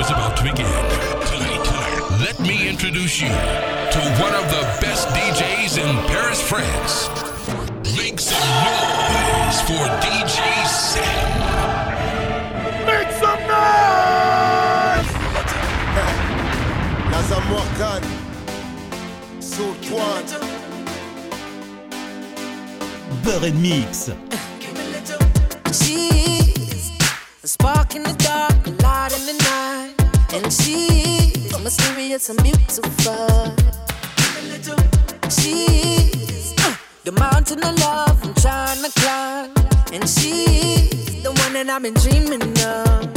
is about to begin. Tonight, tonight, let me introduce you to one of the best DJs in Paris, France. Make some noise for DJ Sam. Make some noise! Laza Morgan, Soul Point, Beurre and Mix. Spark in the dark, a light in the night. And she's mysterious and beautiful. She's uh, the mountain of love I'm trying to climb. And she's the one that I've been dreaming of.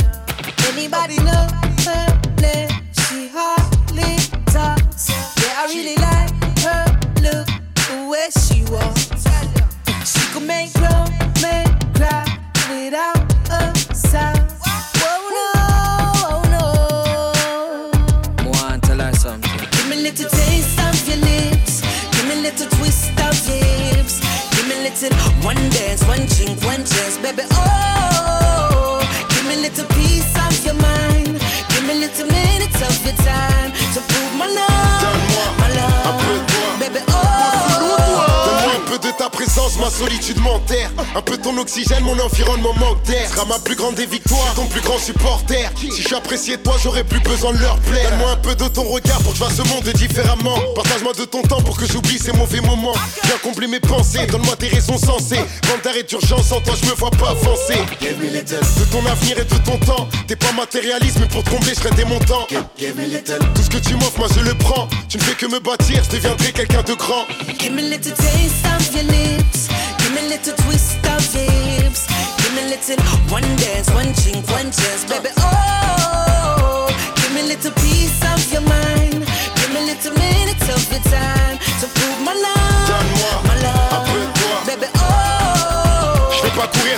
Anybody know her? name? She hardly talks. Yeah, I really like her look, the way she walks. She could make grown Give me a little one dance, one drink, one chance, baby. Oh, ma solitude m'enterre. Un peu ton oxygène, mon environnement manque d'air. Sera ma plus grande des victoires, ton plus grand supporter. Si de toi, j'aurais plus besoin de leur plaire. Donne-moi un peu de ton regard pour que je vois ce monde différemment. Partage-moi de ton temps pour que j'oublie ces mauvais moments. Viens combler mes pensées, donne-moi tes raisons sensées. Quand d'arrêt d'urgence, sans toi, je me vois pas avancer. De ton avenir et de ton temps, t'es pas matérialiste, mais pour te combler, je serais démontant. Tout ce que tu m'offres, moi je le prends. Tu ne fais que me bâtir, je deviendrai quelqu'un de grand. Give me a little taste of your lips. Little twist of hips. Give me a little one dance, one drink, one chance, baby.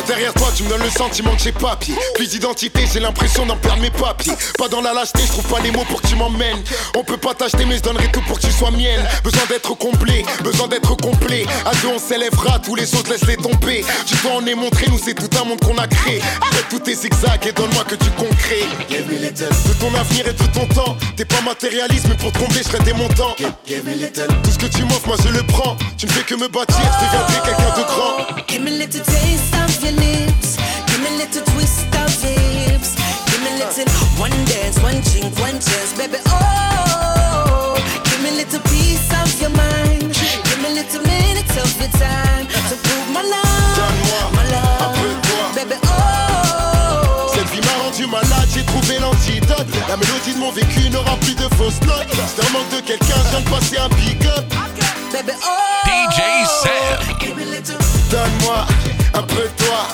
Derrière toi, tu me donnes le sentiment que j'ai pas pied. Plus d'identité, j'ai l'impression d'en perdre mes papiers. Pas dans la lâcheté, je trouve pas les mots pour que tu m'emmènes. On peut pas t'acheter, mais je donnerai tout pour que tu sois mienne. Besoin d'être comblé, besoin d'être complet. À deux, on s'élèvera, tous les autres laisse-les tomber. Tu dois en est montré, nous c'est tout un monde qu'on a créé. Arrête tous tes zigzags et donne-moi que du concret. De ton avenir et de ton temps, t'es pas matérialiste, mais pour te combler, je serais démontant. Tout ce que tu m'offres, moi je le prends. Tu ne fais que me bâtir, je deviendrai quelqu'un de grand. Give me a little taste of your lips. Give me a little twist of hips. Give me a little one dance, one drink, one chance, baby. Oh, give me a little piece of your mind. Give me a little minutes of your time to prove my love, my love, baby. Oh, Cette vie m'a rendu malade, j'ai trouvé l'antidote. La mélodie de mon vécu n'aura plus de fausses notes. C'est un manque de quelqu'un, je viens de passer un big up. baby. Oh, DJ little, Donne-moi un peu toi.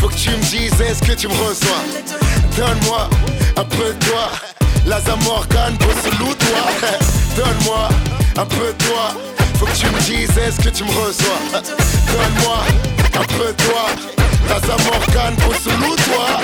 Faut que tu me dises, est-ce que tu me reçois? Donne-moi un peu toi. Laza Morgan, sous toi. Donne-moi un peu toi. Faut que tu me dises, est-ce que tu me reçois? Donne-moi un peu toi. Laza Morgan, sous toi.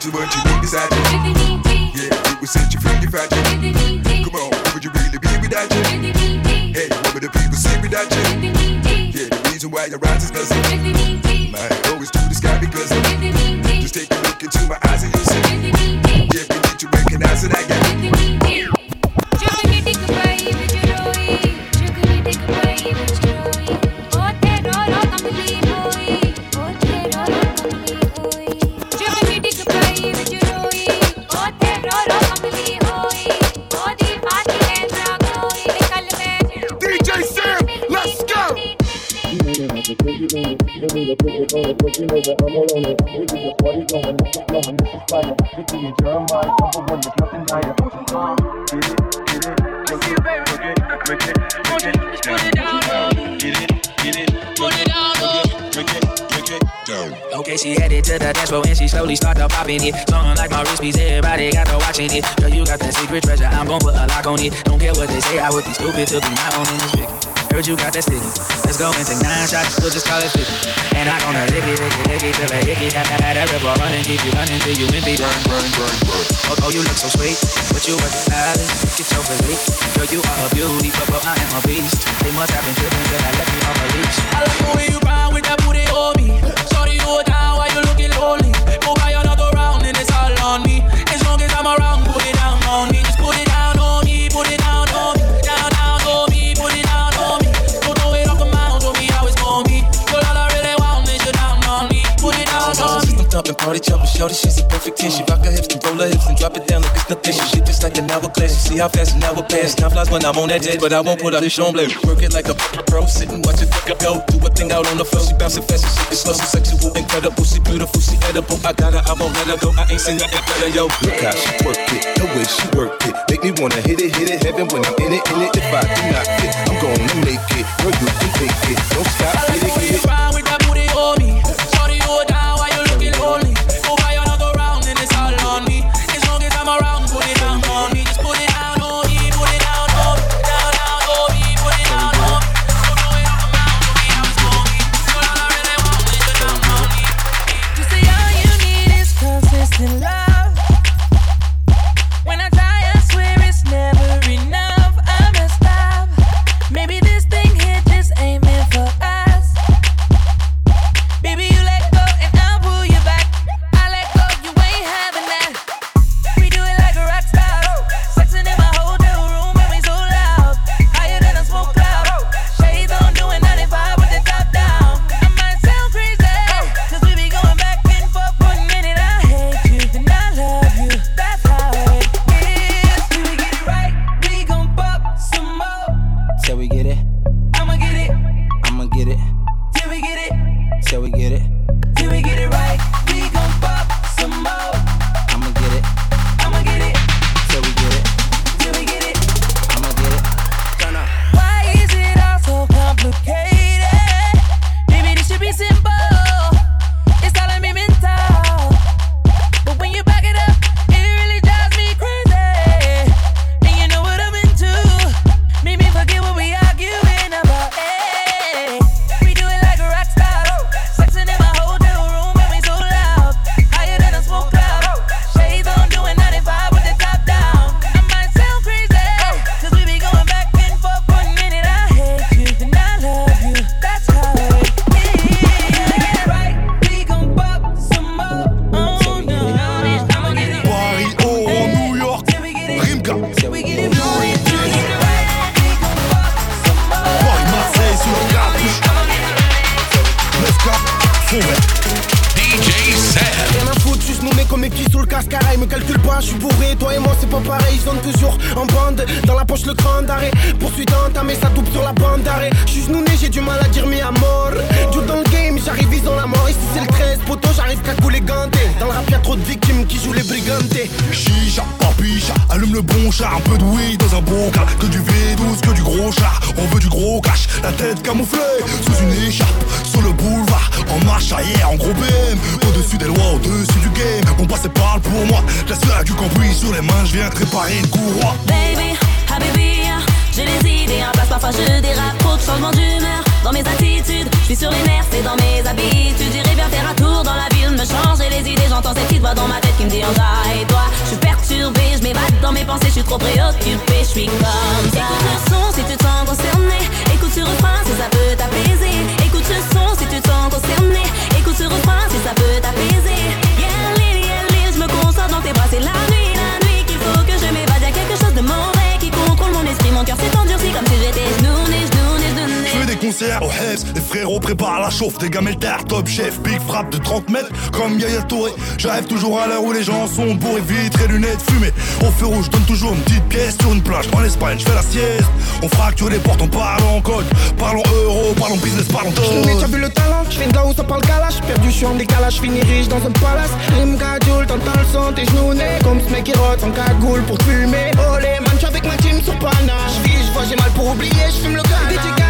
To what you need beside you. Yeah, it will set you free, you fragile. Come on, would you really be without you? Hey, what would the people say without you? Yeah, the reason why your rise is nothing. My always to the sky because of Just take need a bigger cause you know that I'm alone. This is a party going, this is this is fire. Jeremiah, number one, there's nothing higher. Get it, get it, it, it, it, it, it. Get it, get it, Okay, she headed to the dance floor and she slowly started popping it. Something like my wrist piece, everybody got to watching it. Girl, you got that secret treasure, I'm gon' put a lock on it. Don't care what they say, I would be stupid to be my own in this. Heard you got that sticky. Let's go and take nine shots, we'll just call it 50. And I'm gonna lick it, lick it, lick it till I hickey. That, that, that river running, keep you running till you empty. Burn, burn, burn, burn. Oh, oh, you look so sweet, but you work the stylist. Get your physique. Girl, you are a beauty, but, but I am a beast. They must have been tripping till I left me on a leash. I like the way you ride with that booty on me. Sorry, it down while you looking lonely. On me. System thumping, party jumping, shorty, she's a perfect 10. She rock her hips and roll her hips and drop it down like it's nothing. She shit just like an hourglass. You see how fast an hour pass. Time flies when I'm on that jet, but I won't put out this on blade. Work it like a pro, sit and watch it go. Do a thing out on the floor. She bouncing fast and shit is slow. She sexual, incredible, she beautiful, she edible. I got her, I won't let her go. I ain't seen nothing better, yo. Look how she work it, the way she work it. Make me wanna hit it, hit it, heaven when I'm in it, in it. If I do not fit, I'm gonna make it. Girl, you can take it. Don't stop, get it, get it. Entamée, ça double sur la bande d'arrêt. J'suis genouné, j'ai du mal à dire mi à mort. Dur dans le game, j'arrive, ils ont la mort. Ici, c'est le 13, poteau, j'arrive qu'à couler ganté. Dans le rap, y'a trop de victimes qui jouent les brigantés. Chicha, papicha, allume le bon char, un peu de weed dans un bocal, que du V12, que du gros char, on veut du gros cash, la tête camouflée, sous une écharpe, sur le boulevard, en marche arrière, en gros BM, au-dessus des lois, au-dessus du game, mon passé parle pour moi, la sueur du cambouis sur les mains, je viens te réparer une courroie. Baby, Habibi, j'ai des idées en place parfois je dérape, trop de changements d'humeur dans mes attitudes. Je suis sur les nerfs, c'est dans mes habitudes. J'irai bien faire un tour dans la ville, me changer les idées. J'entends cette petite voix dans ma tête qui me dit et toi. Je suis perturbée, je m'évade dans mes pensées, je suis trop préoccupée, je suis comme les frérots préparent la chauffe, des gamelles terre, top chef, big frappe de 30 mètres, comme Yaya Touré. J'arrive toujours à l'heure où les gens sont bourrés, vitres et lunettes fumées. Au feu rouge, donne toujours une petite pièce sur une plage. En Espagne, je fais la sieste. On fracture les portes, on parle en code. Parlons euro, parlons business, parlons dot. t'as vu le talent, j'viens de là où ça parle galache Perdu, je suis en décalage, finis riche dans un palace Rime gadoule, t'entends le son, t'es genoux-nés Comme ce mec qui rote sans cagoule pour fumer Oh les man, j'suis avec ma team sur panache J'vis, j'vois, j'ai mal pour oublier, j'fume le gars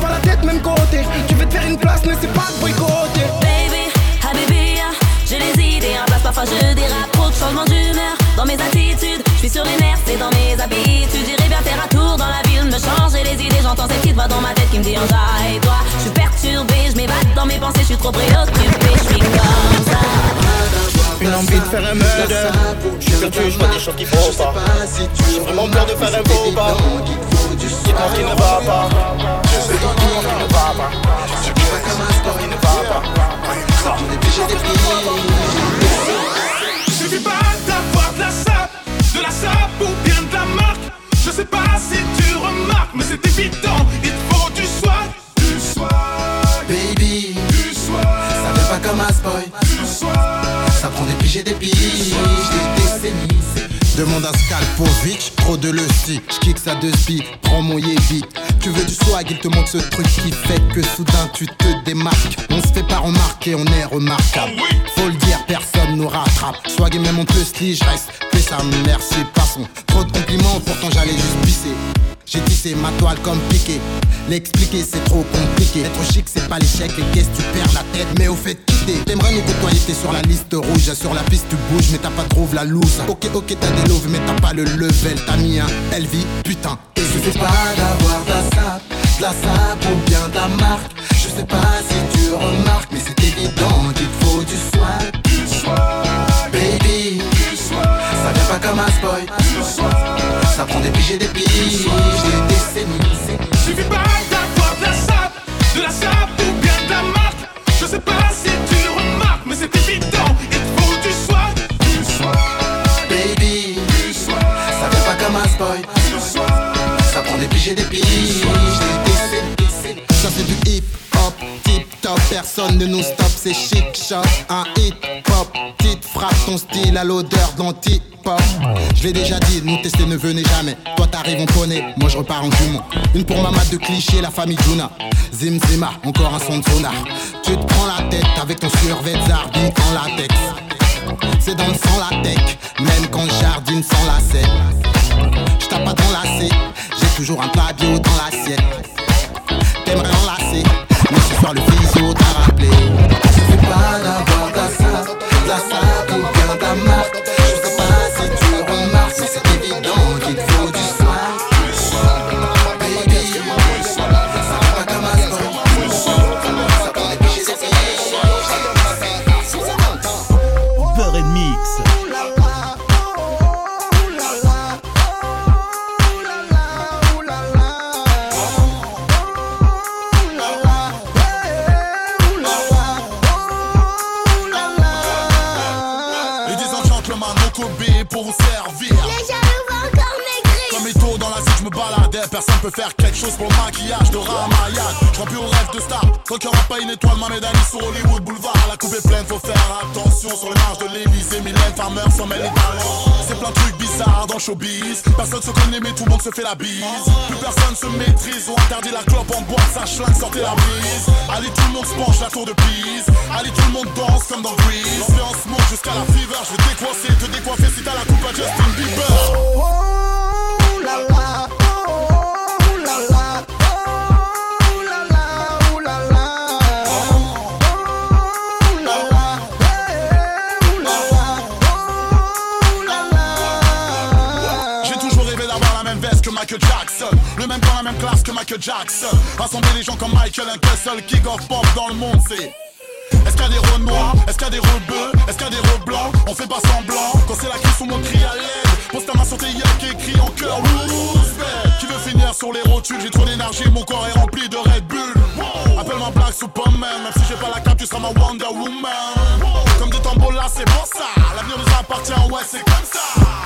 ça la tête même côté Tu veux te faire une place, mais c'est pas de boycotter Baby, Habibi, j'ai les idées en place, parfois je dérape, trop de changements d'humeur dans mes attitudes. Je suis sur les nerfs, c'est dans mes habitudes. J'irai bien faire un tour dans la ville, me changer les idées. J'entends cette petite voix dans ma tête qui me dit et toi? Je suis perturbée, je m'évade dans mes pensées, je suis trop préoccupée, je suis comme ça. Une envie de faire un murder Je suis perdu, je vois des choses qui font pas J'ai vraiment peur de faire un faux pas Dis-moi ce qui ne va pas Je sais dis-moi ce qui ne pas Je sais dis-moi ce qui ne va pas On obligé Suffit pas d'avoir de la sape, de la sape ou bien de la marque. Je sais pas si tu remarques, mais c'est évident, il faut du swag, du swag, Baby, du swag, ça fait pas comme du swag. Ça prend des piges et des piges, des décennies. Demande à Skalpovic, trop de le style. J'kick ça de speed, prends mon Yebi. Tu veux du swag, il te manque ce truc qui fait que soudain tu te démarques. On se fait pas remarquer, on est remarquable. Faut le dire, personne nous rattrape. Swag et même on peut se je reste. Fais ça, merci, passons. Trop de compliments, pourtant j'allais juste pisser. J'ai tissé ma toile comme. L'expliquer c'est trop compliqué. Être chic c'est pas l'échec, les caisses tu perds la tête? Mais au fait quitter. T'aimerais nous côtoyer, t'es sur la liste rouge. Sur la piste tu bouges, mais t'as pas trouvé la loose. Ok, ok, t'as des loves, mais t'as pas le level. T'as mis un LV, putain. Et je sais pas d'avoir la sape, la sape ou bien la marque. Je sais pas si tu remarques, mais c'est évident qu'il faut du swag. Ne nous stoppe, c'est chic shot, un hip hop, petite frappe ton style à l'odeur de l'anti-pop. Je l'ai déjà dit, nous tester ne venez jamais. Toi t'arrives on connaît, moi je repars en jument. Une pour ma mat de cliché, la famille Juna. Zim Zima, encore un son de sonar. Tu te prends la tête avec ton survêt zarbi en latex. C'est dans le sang la tech, même quand jardine sans lacet. Je tape pas dans j'ai toujours un plat bio dans l'assiette. T'aimerais enlacer, mais ce soir le physio t'a rappelé. Je sais pas d'avoir sape, de la sape ou bien la marque. Je sais pas si tu remarques, mais c'est évident qu'il faut du swag. Baby, ça va pas comme un sport. Ça prend des piges et piges. Beurre and Mix. Personne peut faire quelque chose pour le maquillage de Ramayad. Je plus au rêve de star. Tant qu'il y aura pas une étoile, ma médaille sur Hollywood Boulevard. La coupe est pleine, faut faire attention sur les marges de l'Elysée. Mylène Farmer s'en mêle les talents. C'est plein de trucs bizarres dans showbiz. Personne se connaît, mais tout le monde se fait la bise. Plus personne se maîtrise. On interdit la clope en boîte, ça schlingue, sortez la brise. Allez, tout le monde se penche, la tour de Pise. Allez, tout le monde danse comme dans Grease. L'ambiance monte jusqu'à la fever. Je vais décoiffer, te décoiffer si t'as la coupe à Justin Bieber. J'ai toujours rêvé d'avoir la Le même dans la même classe que Michael Jackson. Rassembler les gens comme Michael, un seul king of pop dans le monde, c'est. Est-ce qu'il y a des rôles noirs Est-ce qu'il y a des rebeux Est-ce qu'il y a des reblancs On fait pas semblant. Quand c'est la crise, on me crie à l'aide. Pose ta main sur tes yeux qui écrit en cœur. Qui veut finir sur les rotules. J'ai trop d'énergie, mon corps est rempli de Red Bull. Appelle-moi Black Superman Même si j'ai pas la cape, tu seras ma Wonder Woman. Comme des tambours là, c'est pour ça. L'avenir nous appartient, ouais c'est comme ça.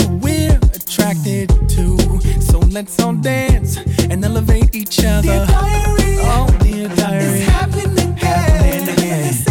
attracted to. So let's all dance and elevate each other. Dear diary, oh dear diary, it's happening again. Happening again.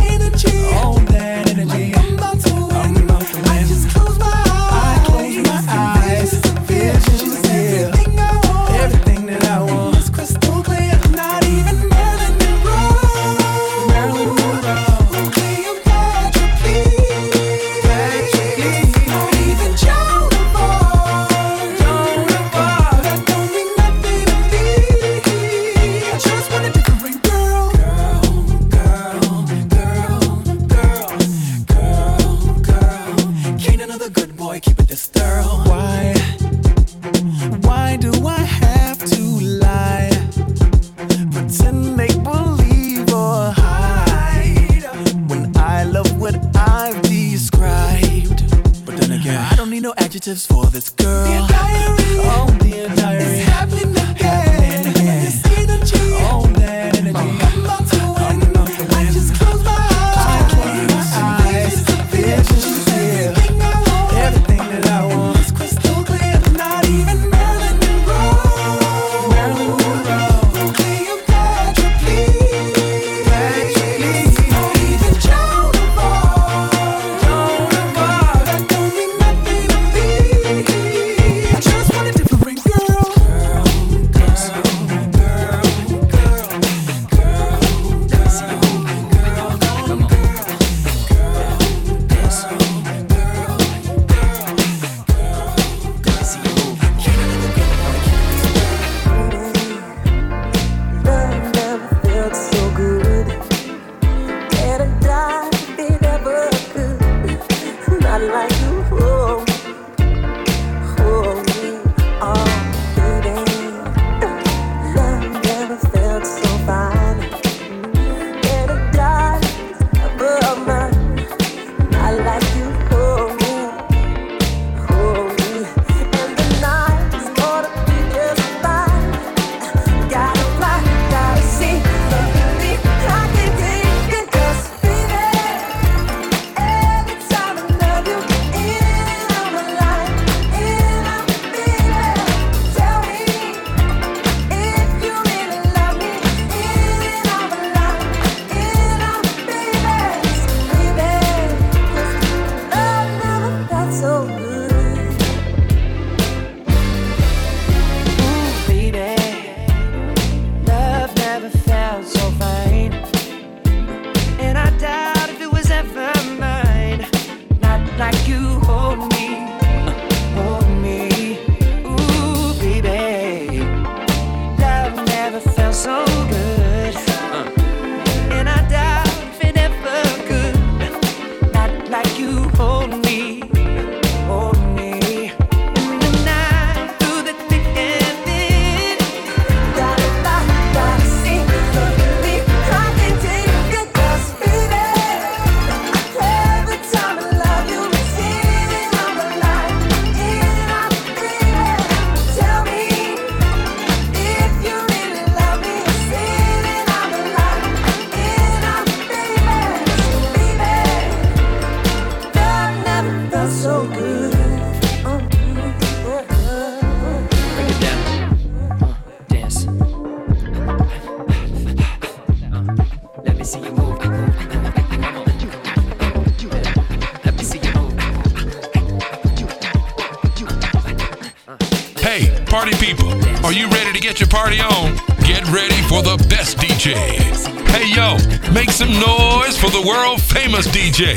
Some noise for the world famous DJ,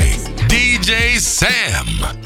DJ Sam.